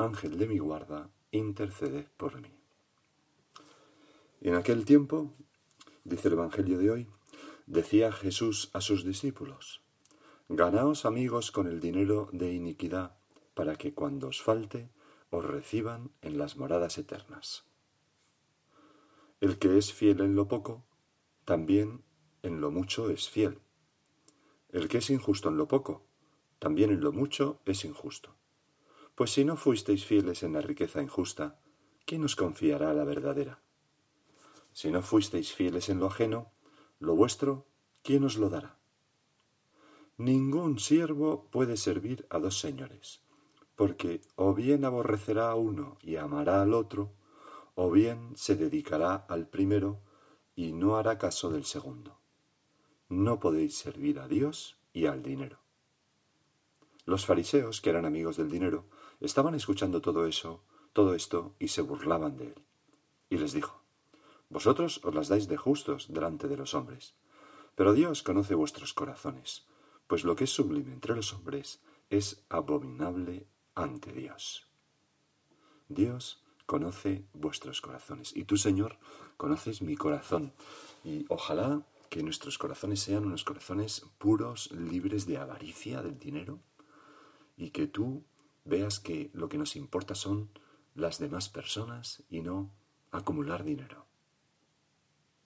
Ángel de mi guarda, intercede por mí. En aquel tiempo, dice el Evangelio de hoy, decía Jesús a sus discípulos, Ganaos amigos con el dinero de iniquidad, para que cuando os falte, os reciban en las moradas eternas. El que es fiel en lo poco, también en lo mucho es fiel. El que es injusto en lo poco, también en lo mucho es injusto. Pues si no fuisteis fieles en la riqueza injusta, ¿quién os confiará la verdadera? Si no fuisteis fieles en lo ajeno, lo vuestro, ¿quién os lo dará? Ningún siervo puede servir a dos señores, porque o bien aborrecerá a uno y amará al otro, o bien se dedicará al primero y no hará caso del segundo. No podéis servir a Dios y al dinero. Los fariseos, que eran amigos del dinero, estaban escuchando todo eso, todo esto, y se burlaban de él. Y les dijo, Vosotros os las dais de justos delante de los hombres, pero Dios conoce vuestros corazones, pues lo que es sublime entre los hombres es abominable ante Dios. Dios conoce vuestros corazones, y tú, Señor, conoces mi corazón, y ojalá que nuestros corazones sean unos corazones puros, libres de avaricia del dinero, y que tú veas que lo que nos importa son las demás personas y no acumular dinero.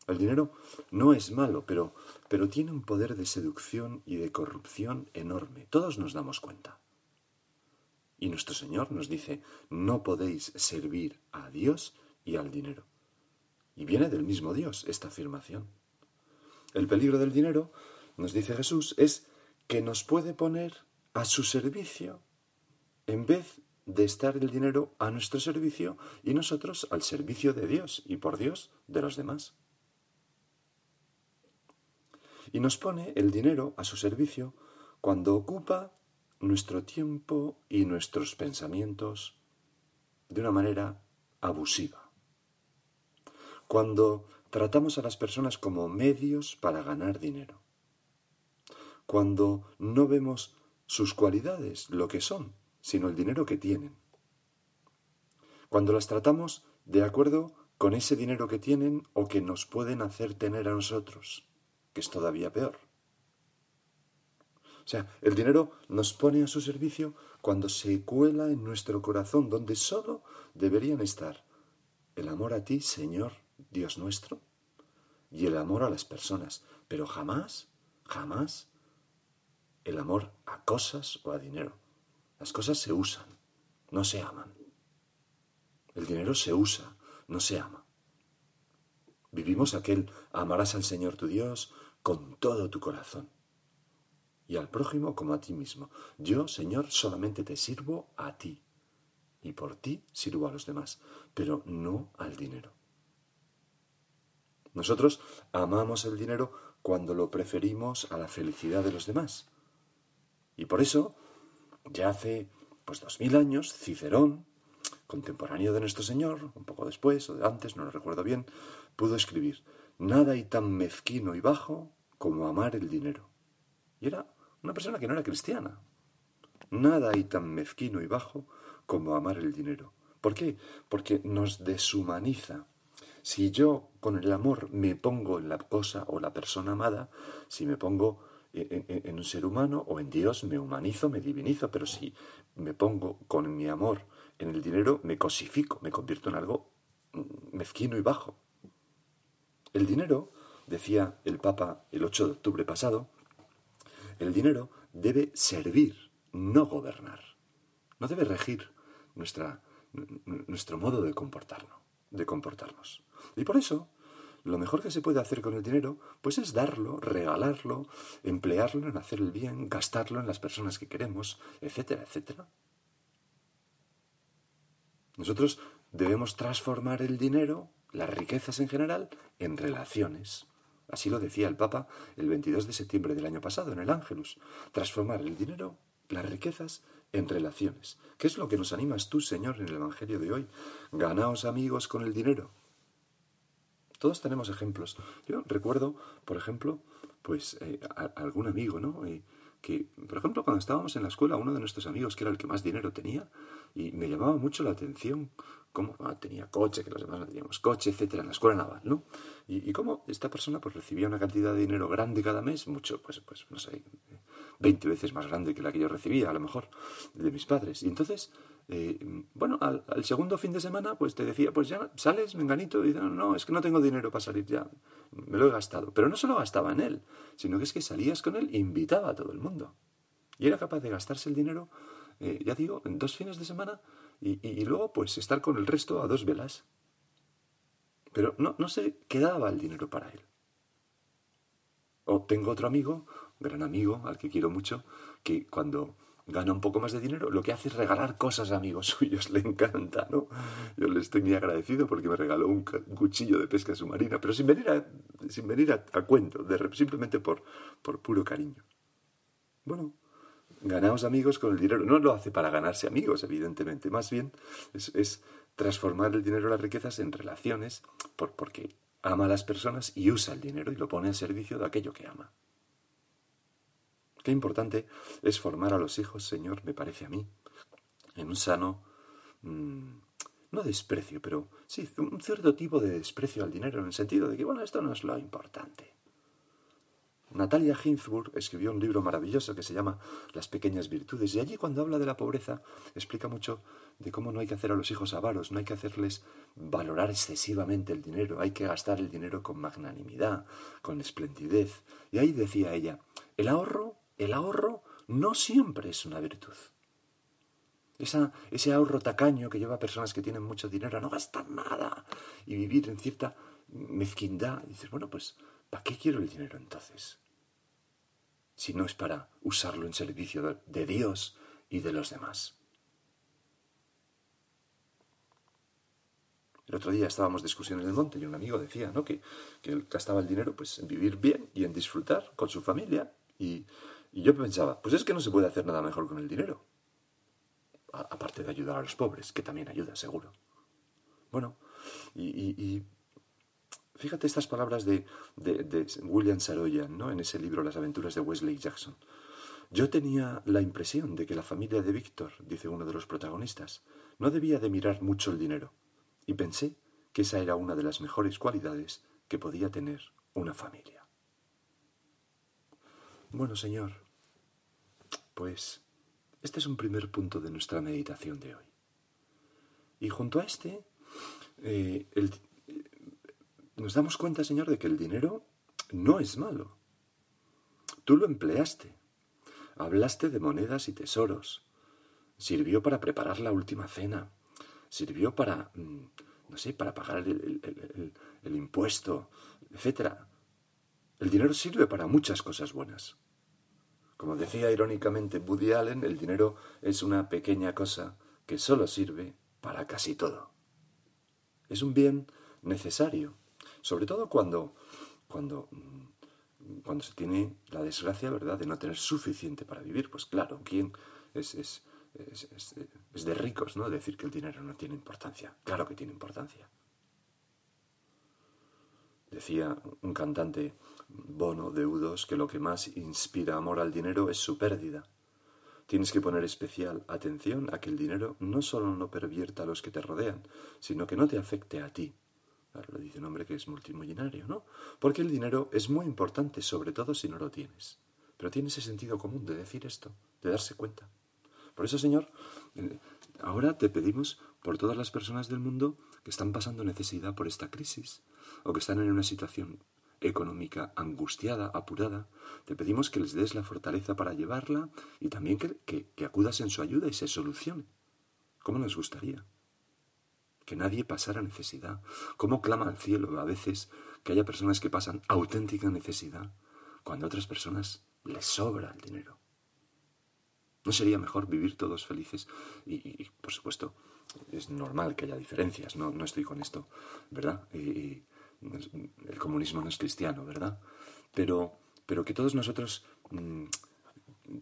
El dinero no es malo, pero, pero tiene un poder de seducción y de corrupción enorme. Todos nos damos cuenta. Y nuestro Señor nos dice, no podéis servir a Dios y al dinero. Y viene del mismo Dios esta afirmación. El peligro del dinero, nos dice Jesús, es que nos puede poner a su servicio en vez de estar el dinero a nuestro servicio y nosotros al servicio de Dios y por Dios de los demás. Y nos pone el dinero a su servicio cuando ocupa nuestro tiempo y nuestros pensamientos de una manera abusiva. Cuando tratamos a las personas como medios para ganar dinero. Cuando no vemos sus cualidades, lo que son, sino el dinero que tienen. Cuando las tratamos de acuerdo con ese dinero que tienen o que nos pueden hacer tener a nosotros, que es todavía peor. O sea, el dinero nos pone a su servicio cuando se cuela en nuestro corazón, donde solo deberían estar el amor a ti, Señor, Dios nuestro, y el amor a las personas, pero jamás, jamás el amor a cosas o a dinero. Las cosas se usan, no se aman. El dinero se usa, no se ama. Vivimos aquel amarás al Señor tu Dios con todo tu corazón y al prójimo como a ti mismo. Yo, Señor, solamente te sirvo a ti y por ti sirvo a los demás, pero no al dinero. Nosotros amamos el dinero cuando lo preferimos a la felicidad de los demás. Y por eso ya hace pues dos mil años, Cicerón, contemporáneo de nuestro Señor, un poco después o antes, no lo recuerdo bien, pudo escribir, nada hay tan mezquino y bajo como amar el dinero. Y era una persona que no era cristiana. Nada hay tan mezquino y bajo como amar el dinero. ¿Por qué? Porque nos deshumaniza. Si yo con el amor me pongo en la cosa o la persona amada, si me pongo en, un ser humano o en Dios me humanizo, me divinizo, pero si me pongo con mi amor en el dinero, me cosifico, me convierto en algo mm, mezquino y bajo. El dinero, decía el Papa el 8 de octubre pasado, el dinero debe servir, no gobernar. No debe regir nuestra, nuestro modo de comportarnos, de comportarnos. Y por eso lo mejor que se puede hacer con el dinero, pues es darlo, regalarlo, emplearlo en hacer el bien, gastarlo en las personas que queremos, etcétera, etcétera. Nosotros debemos transformar el dinero, las riquezas en general, en relaciones. Así lo decía el Papa el 22 de septiembre del año pasado en el Ángelus. Transformar el dinero, las riquezas, en relaciones. ¿Qué es lo que nos animas tú, Señor, en el Evangelio de hoy? Ganaos amigos con el dinero. Todos tenemos ejemplos. Yo recuerdo, por ejemplo, pues eh, algún amigo, ¿no? Eh, que, por ejemplo, cuando estábamos en la escuela, uno de nuestros amigos, que era el que más dinero tenía, y me llamaba mucho la atención cómo ah, tenía coche, que los demás no teníamos coche, etcétera, en la escuela naval, ¿no? Y, cómo esta persona pues recibía una cantidad de dinero grande cada mes, mucho, pues, pues no sé, 20 veces más grande que la que yo recibía, a lo mejor, de mis padres. Y entonces, eh, bueno, al, segundo fin de semana, pues te decía, pues ya sales, menganito, y no, no, es que no tengo dinero para salir ya, me lo he gastado. Pero no solo gastaba en él, sino que es que salías con él e invitaba a todo el mundo. Y era capaz de gastarse el dinero, eh, ya digo, en dos fines de semana y, luego pues estar con el resto a dos velas. Pero no, no se quedaba el dinero para él. O tengo otro amigo, gran amigo, al que quiero mucho, que cuando gana un poco más de dinero, lo que hace es regalar cosas a amigos suyos, le encanta, ¿no? Yo le estoy muy agradecido porque me regaló un, cuchillo de pesca submarina, pero sin venir a, sin venir a, cuento, simplemente por, por puro cariño. Bueno, Ganamos amigos con el dinero. No lo hace para ganarse amigos, evidentemente. Más bien es, transformar el dinero, las riquezas, en relaciones, por, porque ama a las personas y usa el dinero y lo pone al servicio de aquello que ama. Qué importante es formar a los hijos, Señor, me parece a mí, en un sano, mm, no desprecio, pero sí, un cierto tipo de desprecio al dinero, en el sentido de que, bueno, esto no es lo importante. Natalia Ginsburg escribió un libro maravilloso que se llama Las pequeñas virtudes y allí cuando habla de la pobreza explica mucho de cómo no hay que hacer a los hijos avaros, no hay que hacerles valorar excesivamente el dinero, hay que gastar el dinero con magnanimidad, con esplendidez. Y ahí decía ella, el ahorro, el ahorro no siempre es una virtud. ese ahorro tacaño que lleva a personas que tienen mucho dinero a no gastar nada y vivir en cierta mezquindad. Y dices, bueno, pues, ¿para qué quiero el dinero entonces? si no es para usarlo en servicio de Dios y de los demás. El otro día estábamos discusión en el monte y un amigo decía ¿no? que, que gastaba el dinero pues, en vivir bien y en disfrutar con su familia. Y, yo pensaba, pues es que no se puede hacer nada mejor con el dinero. aparte de ayudar a los pobres, que también ayuda, seguro. Bueno, y Fíjate estas palabras de, William Saroyan ¿no? en ese libro Las aventuras de Wesley Jackson. Yo tenía la impresión de que la familia de Víctor, dice uno de los protagonistas, no debía de mirar mucho el dinero, y pensé que esa era una de las mejores cualidades que podía tener una familia. Bueno, Señor, pues este es un primer punto de nuestra meditación de hoy. Y junto a este, eh, el, nos damos cuenta, Señor, de que el dinero no es malo. Tú lo empleaste. Hablaste de monedas y tesoros. Sirvió para preparar la última cena. Sirvió para, mm, no sé, para pagar el, el impuesto, etc. El dinero sirve para muchas cosas buenas. Como decía irónicamente Woody Allen, el dinero es una pequeña cosa que solo sirve para casi todo. Es un bien necesario sobre todo cuando, cuando, mm, cuando se tiene la desgracia, ¿verdad?, de no tener suficiente para vivir. Pues claro, ¿quién es, es, es, de ricos, ¿no?, decir que el dinero no tiene importancia. Claro que tiene importancia. Decía un cantante Bono de U2 que lo que más inspira amor al dinero es su pérdida. Tienes que poner especial atención a que el dinero no solo no pervierta a los que te rodean, sino que no te afecte a ti, lo dice un hombre que es multimillonario, ¿no? Porque el dinero es muy importante, sobre todo si no lo tienes. Pero tiene ese sentido común de decir esto, de darse cuenta. Por eso, Señor, eh, ahora te pedimos por todas las personas del mundo que están pasando necesidad por esta crisis o que están en una situación económica angustiada, apurada, te pedimos que les des la fortaleza para llevarla y también que, que acudas en su ayuda y se solucione. ¿Cómo nos gustaría? que nadie pasara necesidad. ¿Cómo clama al cielo a veces que haya personas que pasan auténtica necesidad cuando a otras personas les sobra el dinero? ¿No sería mejor vivir todos felices? Y, por supuesto, es normal que haya diferencias, no, no estoy con esto, ¿verdad? El comunismo no es cristiano, ¿verdad? Pero, pero que todos nosotros mm,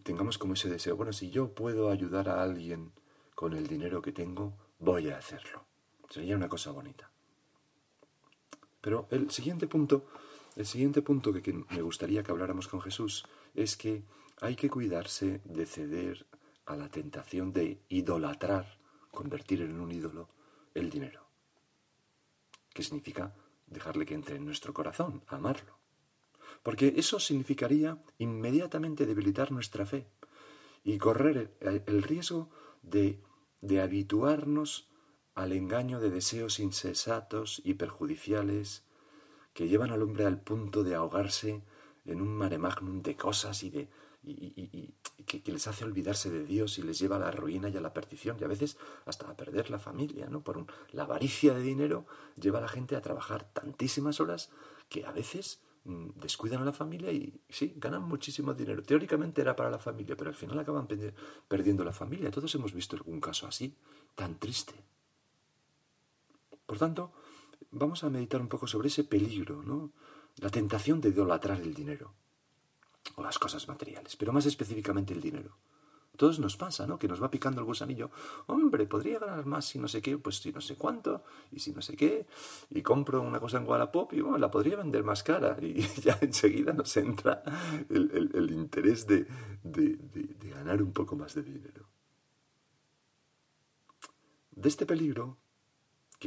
tengamos como ese deseo, bueno, si yo puedo ayudar a alguien con el dinero que tengo, voy a hacerlo. Sería una cosa bonita. Pero el siguiente punto, el siguiente punto que me gustaría que habláramos con Jesús es que hay que cuidarse de ceder a la tentación de idolatrar, convertir en un ídolo, el dinero. ¿Qué significa dejarle que entre en nuestro corazón, amarlo. Porque eso significaría inmediatamente debilitar nuestra fe y correr el riesgo de, de habituarnos al engaño de deseos insensatos y perjudiciales que llevan al hombre al punto de ahogarse en un mare magnum de cosas y de y, que, les hace olvidarse de Dios y les lleva a la ruina y a la perdición y a veces hasta a perder la familia, ¿no? Por la avaricia de dinero lleva a la gente a trabajar tantísimas horas que a veces mm, descuidan a la familia y sí, ganan muchísimo dinero. Teóricamente era para la familia, pero al final acaban perdiendo la familia. Todos hemos visto algún caso así, tan triste. Por tanto, vamos a meditar un poco sobre ese peligro, ¿no? La tentación de idolatrar el dinero o las cosas materiales, pero más específicamente el dinero. Todos nos pasa, ¿no? Que nos va picando el gusanillo. Hombre, podría ganar más si no sé qué, pues si no sé cuánto, y si no sé qué, y compro una cosa en Wallapop y bueno, la podría vender más cara. Y ya enseguida nos entra el, interés de, de ganar un poco más de dinero. De este peligro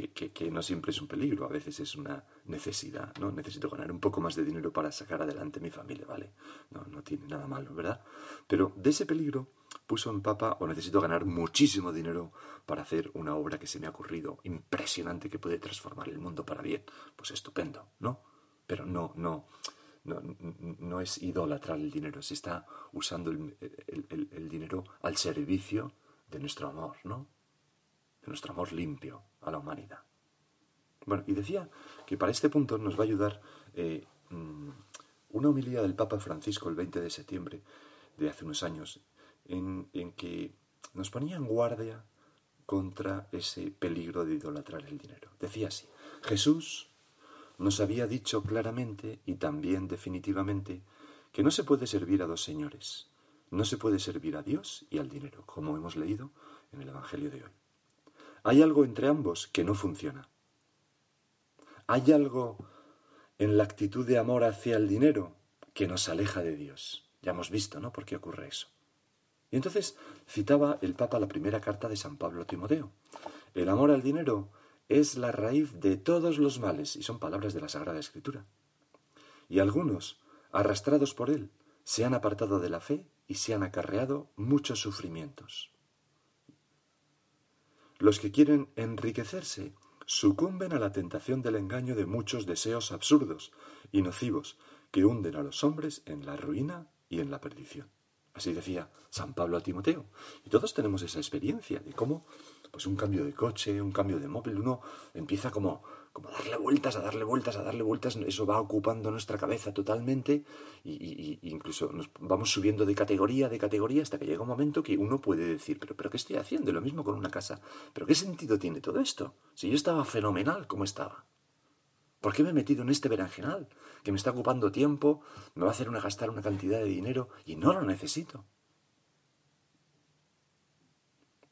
que, no siempre es un peligro, a veces es una necesidad, ¿no? Necesito ganar un poco más de dinero para sacar adelante mi familia, ¿vale? No, no tiene nada malo, ¿verdad? Pero de ese peligro puso en papa, o necesito ganar muchísimo dinero para hacer una obra que se me ha ocurrido, impresionante, que puede transformar el mundo para bien. Pues estupendo, ¿no? Pero no, no, no, no es idolatrar el dinero, se está usando el dinero al servicio de nuestro amor, ¿no? Nuestro amor limpio, a la humanidad. Bueno, y decía que para este punto nos va a ayudar eh, mm, una homilía del Papa Francisco el 20 de septiembre de hace unos años, en, en que nos ponía en guardia contra ese peligro de idolatrar el dinero. Decía así, Jesús nos había dicho claramente y también definitivamente que no se puede servir a dos señores, no se puede servir a Dios y al dinero, como hemos leído en el Evangelio de hoy. Hay algo entre ambos que no funciona. Hay algo en la actitud de amor hacia el dinero que nos aleja de Dios. Ya hemos visto, ¿no? ¿Por qué ocurre eso? Y entonces citaba el Papa la primera carta de San Pablo Timoteo. El amor al dinero es la raíz de todos los males, y son palabras de la Sagrada Escritura. Y algunos, arrastrados por él, se han apartado de la fe y se han acarreado muchos sufrimientos. Los que quieren enriquecerse sucumben a la tentación del engaño de muchos deseos absurdos y nocivos que hunden a los hombres en la ruina y en la perdición. Así decía San Pablo a Timoteo. Y todos tenemos esa experiencia de cómo pues un cambio de coche, un cambio de móvil, uno empieza como como darle vueltas, a darle vueltas, a darle vueltas, eso va ocupando nuestra cabeza totalmente y, incluso nos vamos subiendo de categoría, de categoría, hasta que llega un momento que uno puede decir, pero, pero ¿qué estoy haciendo? Lo mismo con una casa. ¿Pero qué sentido tiene todo esto? Si yo estaba fenomenal como estaba. ¿Por qué me he metido en este berenjenal? Que me está ocupando tiempo, me va a hacer una gastar una cantidad de dinero y no lo necesito.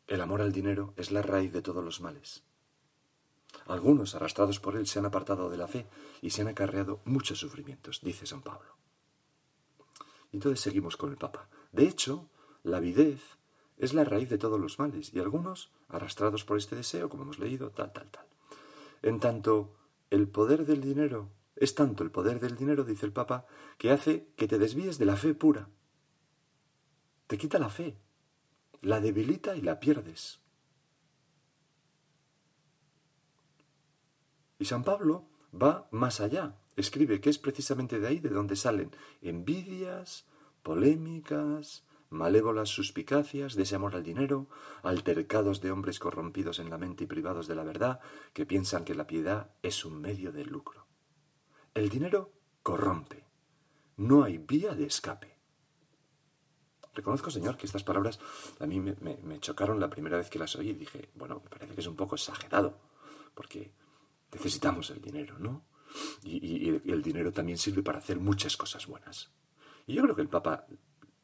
El amor al dinero es la raíz de todos los males. Algunos, arrastrados por él, se han apartado de la fe y se han acarreado muchos sufrimientos, dice San Pablo. Entonces seguimos con el Papa. De hecho, la avidez es la raíz de todos los males, y algunos, arrastrados por este deseo, como hemos leído, tal, tal, tal. En tanto, el poder del dinero es tanto el poder del dinero, dice el Papa, que hace que te desvíes de la fe pura. Te quita la fe, la debilita y la pierdes. Y San Pablo va más allá. Escribe que es precisamente de ahí de donde salen envidias, polémicas, malévolas suspicacias, desamor al dinero, altercados de hombres corrompidos en la mente y privados de la verdad, que piensan que la piedad es un medio de lucro. El dinero corrompe. No hay vía de escape. Reconozco, Señor, que estas palabras a mí me, chocaron la primera vez que las oí y dije, bueno, me parece que es un poco exagerado, porque necesitamos el dinero, ¿no? Y, el dinero también sirve para hacer muchas cosas buenas. Y yo creo que el Papa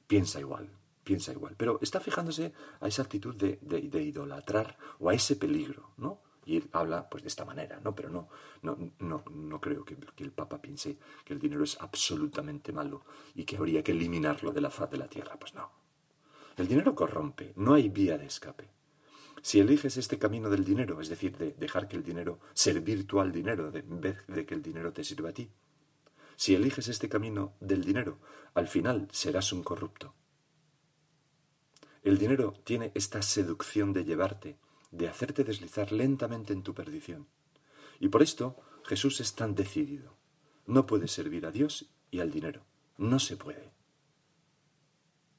piensa igual, piensa igual, pero está fijándose a esa actitud de, idolatrar o a ese peligro, ¿no? Y él habla pues de esta manera, ¿no? Pero no, no, no, no creo que, el Papa piense que el dinero es absolutamente malo y que habría que eliminarlo de la faz de la tierra. Pues no. El dinero corrompe, no hay vía de escape. Si eliges este camino del dinero, es decir, de dejar que el dinero servir tú al dinero en vez de que el dinero te sirva a ti, si eliges este camino del dinero, al final serás un corrupto. El dinero tiene esta seducción de llevarte de hacerte deslizar lentamente en tu perdición. Y por esto Jesús es tan decidido. No puede servir a Dios y al dinero. No se puede.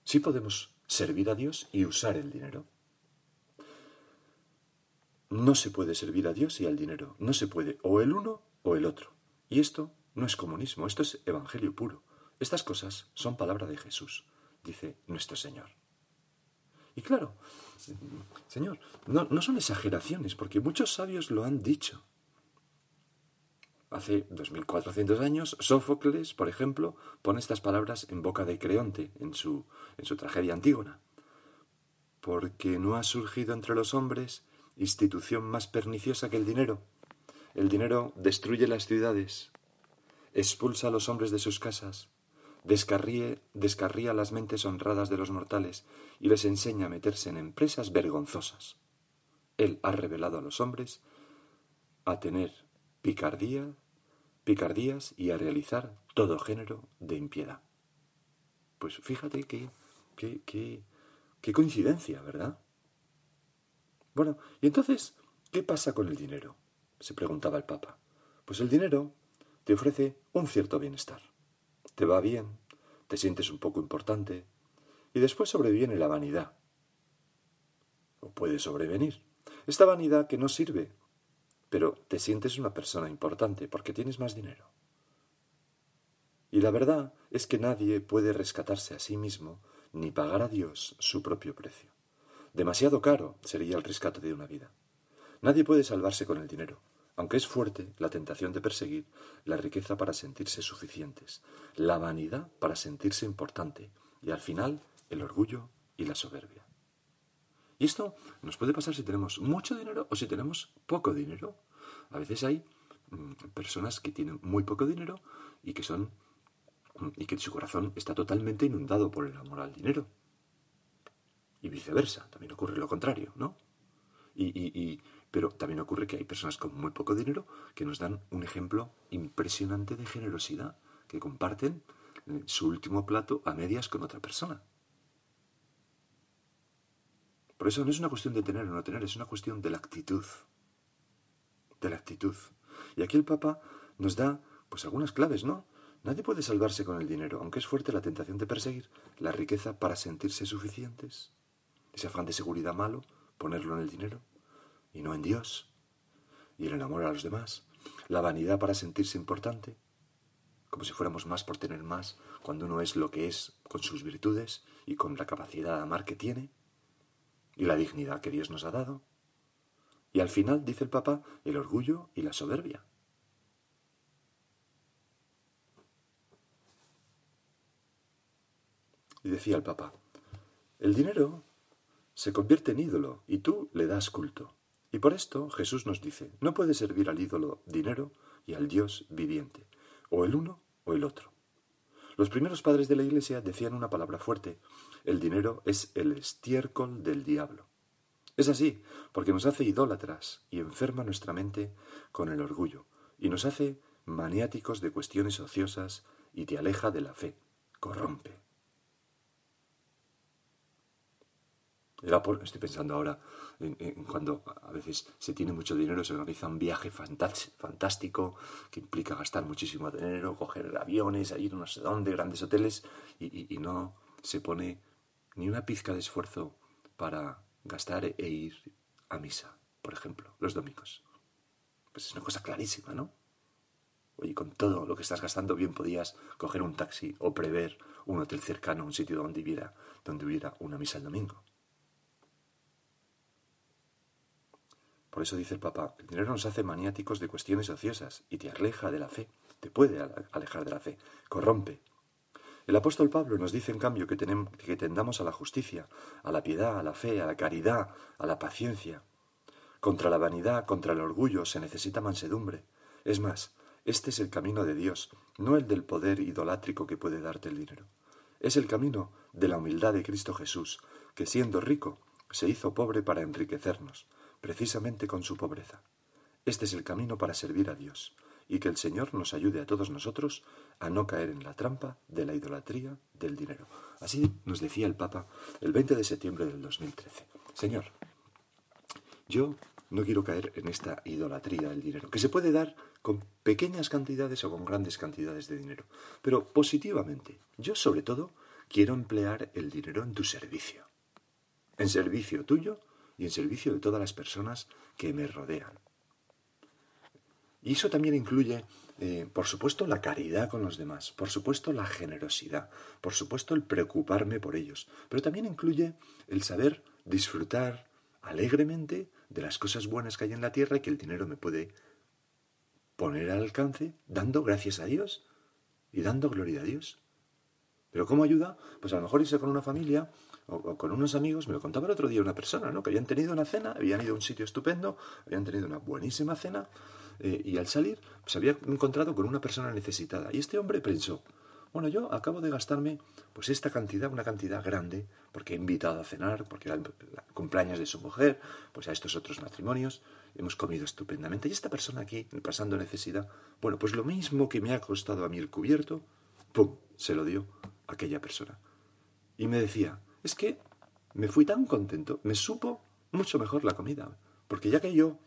Sí podemos servir a Dios y usar el dinero. No se puede servir a Dios y al dinero. No se puede o el uno o el otro. Y esto no es comunismo, esto es evangelio puro. Estas cosas son palabra de Jesús, dice nuestro Señor. Y claro, Señor, no, son exageraciones, porque muchos sabios lo han dicho. Hace 2400 años, Sófocles, por ejemplo, pone estas palabras en boca de Creonte en su, en su tragedia Antígona. Porque no ha surgido entre los hombres institución más perniciosa que el dinero. El dinero destruye las ciudades, expulsa a los hombres de sus casas, descarría las mentes honradas de los mortales y les enseña a meterse en empresas vergonzosas. Él ha revelado a los hombres a tener picardía, picardías y a realizar todo género de impiedad. Pues fíjate qué, qué, qué, qué coincidencia, ¿verdad? Bueno, y entonces, ¿qué pasa con el dinero? se preguntaba el Papa. Pues el dinero te ofrece un cierto bienestar te va bien, te sientes un poco importante, y después sobreviene la vanidad. O puede sobrevenir. Esta vanidad que no sirve, pero te sientes una persona importante porque tienes más dinero. Y la verdad es que nadie puede rescatarse a sí mismo ni pagar a Dios su propio precio. Demasiado caro sería el rescate de una vida. Nadie puede salvarse con el dinero aunque es fuerte la tentación de perseguir la riqueza para sentirse suficientes, la vanidad para sentirse importante y al final el orgullo y la soberbia. Y esto nos puede pasar si tenemos mucho dinero o si tenemos poco dinero. A veces hay mm, personas que tienen muy poco dinero y que son y que su corazón está totalmente inundado por el amor al dinero. Y viceversa, también ocurre lo contrario, ¿no? y, pero también ocurre que hay personas con muy poco dinero que nos dan un ejemplo impresionante de generosidad, que comparten eh, su último plato a medias con otra persona. Por eso no es una cuestión de tener o no tener, es una cuestión de la actitud. De la actitud. Y aquí el Papa nos da pues algunas claves, ¿no? Nadie puede salvarse con el dinero, aunque es fuerte la tentación de perseguir la riqueza para sentirse suficientes. Ese afán de seguridad malo, ponerlo en el dinero y no en Dios, y el amor a los demás, la vanidad para sentirse importante, como si fuéramos más por tener más, cuando uno es lo que es con sus virtudes y con la capacidad de amar que tiene, y la dignidad que Dios nos ha dado. Y al final, dice el Papa, el orgullo y la soberbia. Y decía el Papa, el dinero se convierte en ídolo y tú le das culto. Y por esto Jesús nos dice, no puede servir al ídolo dinero y al Dios viviente, o el uno o el otro. Los primeros padres de la Iglesia decían una palabra fuerte, el dinero es el estiércol del diablo. Es así, porque nos hace idólatras y enferma nuestra mente con el orgullo, y nos hace maniáticos de cuestiones ociosas y te aleja de la fe, corrompe. Estoy pensando ahora en, cuando a veces se tiene mucho dinero, se organiza un viaje fantástico que implica gastar muchísimo dinero, coger aviones, ir no sé dónde, grandes hoteles, y, no se pone ni una pizca de esfuerzo para gastar e ir a misa, por ejemplo, los domingos. Pues es una cosa clarísima, ¿no? Oye, con todo lo que estás gastando, bien podías coger un taxi o prever un hotel cercano, un sitio donde hubiera, donde hubiera una misa el domingo. Por eso dice el Papa, el dinero nos hace maniáticos de cuestiones ociosas y te aleja de la fe, te puede alejar de la fe, corrompe. El apóstol Pablo nos dice, en cambio, que, que tendamos a la justicia, a la piedad, a la fe, a la caridad, a la paciencia. Contra la vanidad, contra el orgullo, se necesita mansedumbre. Es más, este es el camino de Dios, no el del poder idolátrico que puede darte el dinero. Es el camino de la humildad de Cristo Jesús, que siendo rico, se hizo pobre para enriquecernos, precisamente con su pobreza. Este es el camino para servir a Dios, y que el Señor nos ayude a todos nosotros a no caer en la trampa de la idolatría del dinero. Así nos decía el Papa el 20 de septiembre del 2013. Señor, yo no quiero caer en esta idolatría del dinero, que se puede dar con pequeñas cantidades o con grandes cantidades de dinero, pero positivamente. Yo sobre todo quiero emplear el dinero en tu servicio, en servicio tuyo y en servicio de todas las personas que me rodean. Y eso también incluye, eh, por supuesto, la caridad con los demás, por supuesto, la generosidad, por supuesto, el preocuparme por ellos, pero también incluye el saber disfrutar alegremente de las cosas buenas que hay en la tierra y que el dinero me puede poner al alcance dando gracias a Dios y dando gloria a Dios. Pero ¿cómo ayuda? Pues a lo mejor irse con una familia o, con unos amigos, me lo contaba el otro día una persona, ¿no? Que habían tenido una cena, habían ido a un sitio estupendo, habían tenido una buenísima cena eh, y al salir se había encontrado con una persona necesitada. Y este hombre pensó, bueno, yo acabo de gastarme pues esta cantidad, una cantidad grande, porque he invitado a cenar, porque era el cumpleaños de su mujer, pues a estos otros matrimonios, hemos comido estupendamente. Y esta persona aquí, pasando necesidad, bueno, pues lo mismo que me ha costado a mí el cubierto, ¡pum!, se lo dio a aquella persona. Y me decía, es que me fui tan contento, me supo mucho mejor la comida, porque ya que yo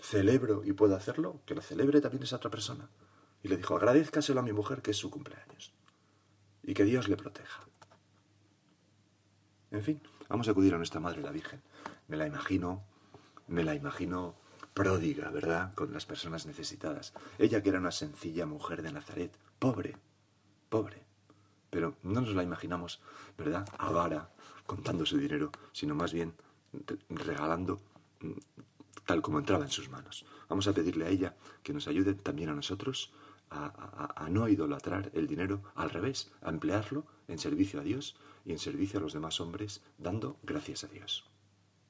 celebro y puedo hacerlo, que lo celebre también esa otra persona. Y le dijo, agradezcaselo a mi mujer que es su cumpleaños y que Dios le proteja. En fin, vamos a acudir a nuestra Madre la Virgen. Me la imagino, me la imagino pródiga, ¿verdad?, con las personas necesitadas. Ella que era una sencilla mujer de Nazaret, pobre, pobre. Pero no nos la imaginamos, ¿verdad?, avara, contando su dinero, sino más bien regalando mm, tal como entraba en sus manos. Vamos a pedirle a ella que nos ayude también a nosotros a, no idolatrar el dinero, al revés, a emplearlo en servicio a Dios y en servicio a los demás hombres, dando gracias a Dios.